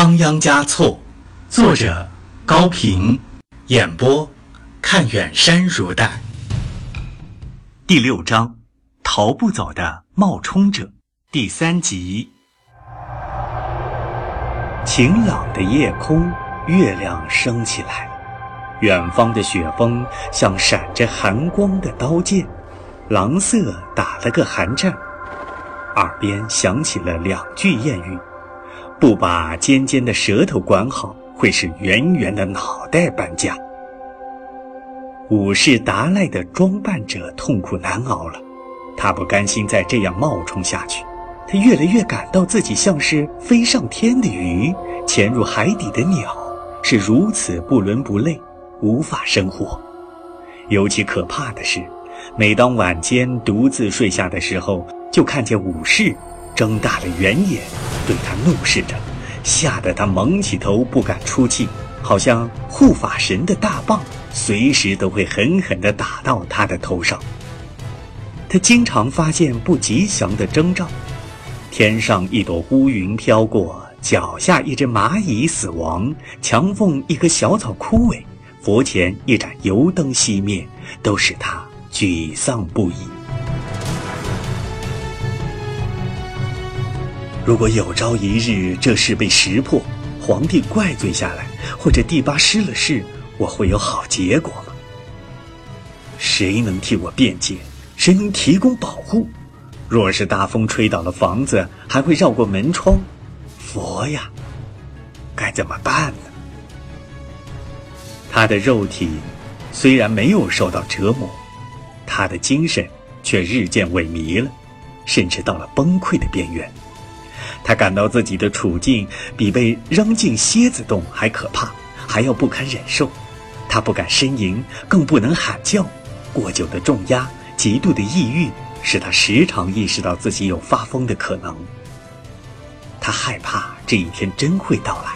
仓央嘉措，作者高平，演播看远山如黛。第六章，逃不走的冒充者，第三集。晴朗的夜空，月亮升起来，远方的雪峰像闪着寒光的刀剑，狼色打了个寒战，耳边响起了两句谚语。不把尖尖的舌头管好，会使圆圆的脑袋搬家。武士达赖的装扮者痛苦难熬了，他不甘心再这样冒充下去，他越来越感到自己像是飞上天的鱼，潜入海底的鸟，是如此不伦不类，无法生活。尤其可怕的是，每当晚间独自睡下的时候，就看见武士。睁大了圆眼，对他怒视着，吓得他蒙起头，不敢出气，好像护法神的大棒随时都会狠狠地打到他的头上。他经常发现不吉祥的征兆：天上一朵乌云飘过，脚下一只蚂蚁死亡，墙缝一棵小草枯萎，佛前一盏油灯熄灭，都使他沮丧不已。如果有朝一日这事被识破，皇帝怪罪下来，或者第八失了势，我会有好结果吗？谁能替我辩解？谁能提供保护？若是大风吹倒了房子，还会绕过门窗，佛呀，该怎么办呢？他的肉体虽然没有受到折磨，他的精神却日渐萎靡了，甚至到了崩溃的边缘。他感到自己的处境比被扔进蝎子洞还可怕，还要不堪忍受。他不敢呻吟，更不能喊叫。过久的重压、极度的抑郁，使他时常意识到自己有发疯的可能。他害怕这一天真会到来，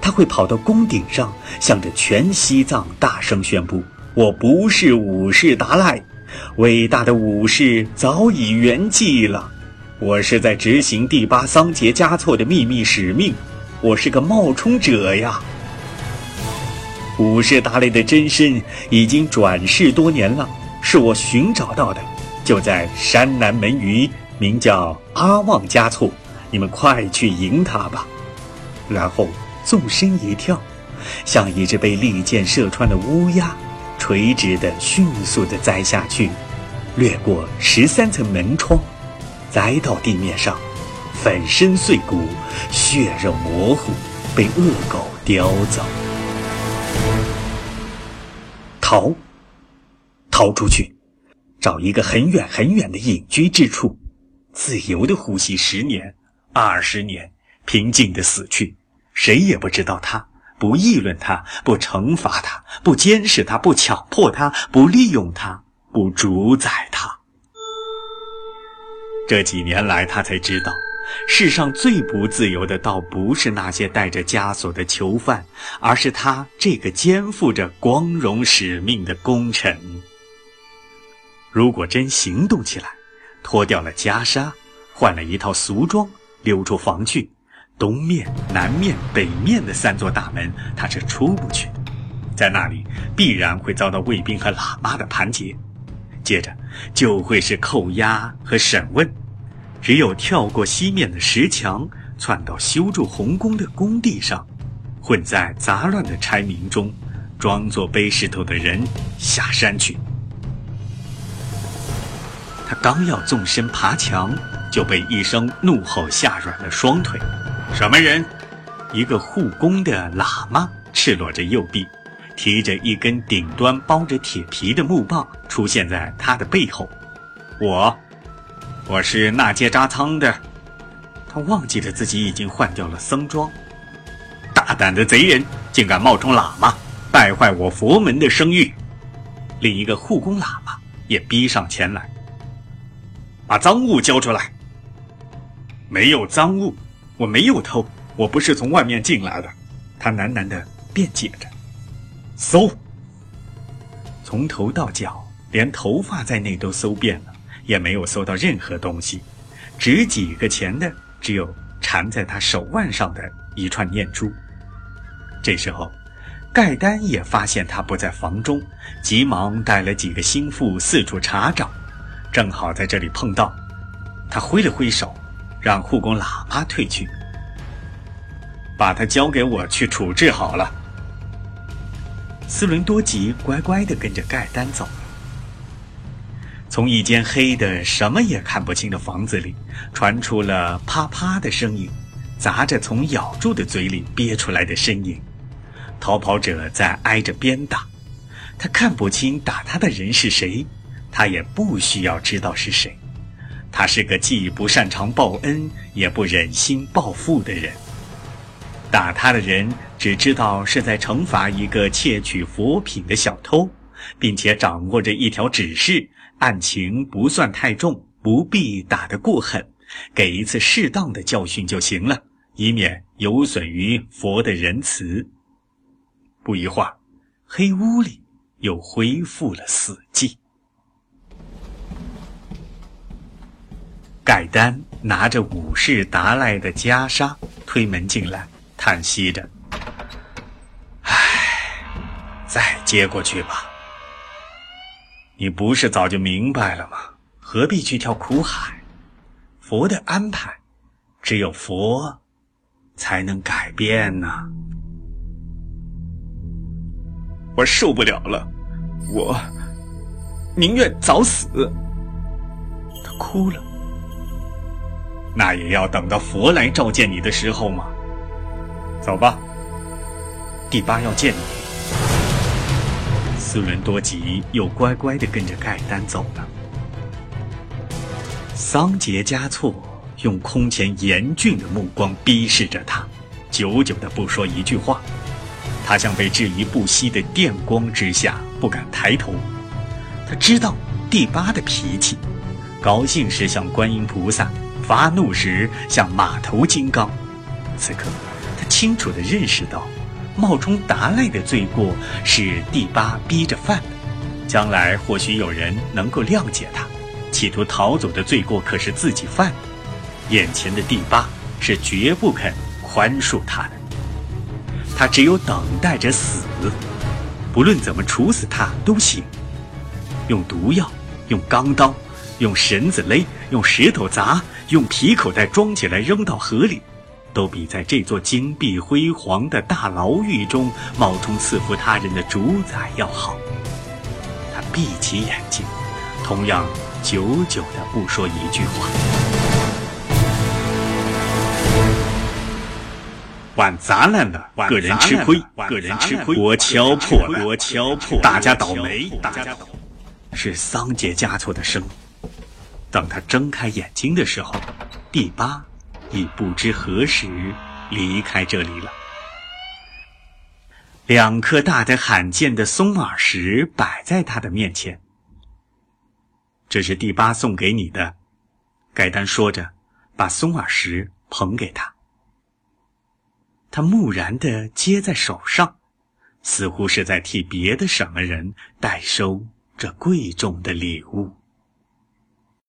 他会跑到宫顶上，向着全西藏大声宣布：“我不是武士达赖，伟大的武士早已圆寂了。”我是在执行第八桑杰加措的秘密使命，我是个冒充者呀。武士达雷的真身已经转世多年了，是我寻找到的，就在山南门隅，名叫阿旺加措。你们快去迎他吧。然后纵身一跳，像一只被利箭射穿的乌鸦，垂直的、迅速的栽下去，掠过十三层门窗。栽到地面上，粉身碎骨，血肉模糊，被恶狗叼走。逃，逃出去，找一个很远很远的隐居之处，自由的呼吸十年、二十年，平静的死去，谁也不知道他，不议论他，不惩罚他，不监视他，不强迫他，不利用他，不主宰他。这几年来，他才知道，世上最不自由的，倒不是那些带着枷锁的囚犯，而是他这个肩负着光荣使命的功臣。如果真行动起来，脱掉了袈裟，换了一套俗装，溜出房去，东面、南面、北面的三座大门，他是出不去的，在那里必然会遭到卫兵和喇嘛的盘结。接着就会是扣押和审问，只有跳过西面的石墙，窜到修筑红宫的工地上，混在杂乱的差民中，装作背石头的人下山去。他刚要纵身爬墙，就被一声怒吼吓软了双腿。什么人？一个护工的喇嘛，赤裸着右臂。提着一根顶端包着铁皮的木棒出现在他的背后，我，我是纳杰扎仓的。他忘记了自己已经换掉了僧装。大胆的贼人，竟敢冒充喇嘛，败坏我佛门的声誉。另一个护工喇嘛也逼上前来，把赃物交出来。没有赃物，我没有偷，我不是从外面进来的。他喃喃地辩解着。搜，从头到脚，连头发在内都搜遍了，也没有搜到任何东西。值几个钱的，只有缠在他手腕上的一串念珠。这时候，盖丹也发现他不在房中，急忙带了几个心腹四处查找，正好在这里碰到。他挥了挥手，让护工喇嘛退去，把他交给我去处置好了。斯伦多吉乖乖地跟着盖丹走。从一间黑的什么也看不清的房子里，传出了啪啪的声音，砸着从咬住的嘴里憋出来的呻吟。逃跑者在挨着鞭打，他看不清打他的人是谁，他也不需要知道是谁。他是个既不擅长报恩，也不忍心报复的人。打他的人只知道是在惩罚一个窃取佛品的小偷，并且掌握着一条指示：案情不算太重，不必打得过狠，给一次适当的教训就行了，以免有损于佛的仁慈。不一会儿，黑屋里又恢复了死寂。盖丹拿着武士达赖的袈裟推门进来，叹息着：“唉，再接过去吧。你不是早就明白了吗？何必去跳苦海？佛的安排，只有佛才能改变呢。”我受不了了，我宁愿早死。他哭了。那也要等到佛来召见你的时候吗？走吧，第八要见你。斯伦多吉又乖乖的跟着盖丹走了。桑杰加措用空前严峻的目光逼视着他，久久的不说一句话。他像被置于不息的电光之下，不敢抬头。他知道第八的脾气，高兴时像观音菩萨，发怒时像马头金刚。此刻，他清楚地认识到，冒充达赖的罪过是第八逼着犯的。将来或许有人能够谅解他，企图逃走的罪过可是自己犯的。眼前的第八是绝不肯宽恕他的。他只有等待着死，不论怎么处死他都行。用毒药，用钢刀，用绳子勒，用石头砸，用皮口袋装起来扔到河里，都比在这座金碧辉煌的大牢狱中冒充赐福他人的主宰要好。他闭起眼睛，同样久久的不说一句话。碗砸烂了，个人吃亏，个人吃亏；锅敲破了，锅敲破，大家倒霉，大家倒霉。是桑杰加措的声。等他睁开眼睛的时候，第八已不知何时离开这里了。两颗大的罕见的松耳石摆在他的面前。这是第八送给你的，盖丹说着，把松耳石捧给他。他木然地接在手上，似乎是在替别的什么人代收这贵重的礼物。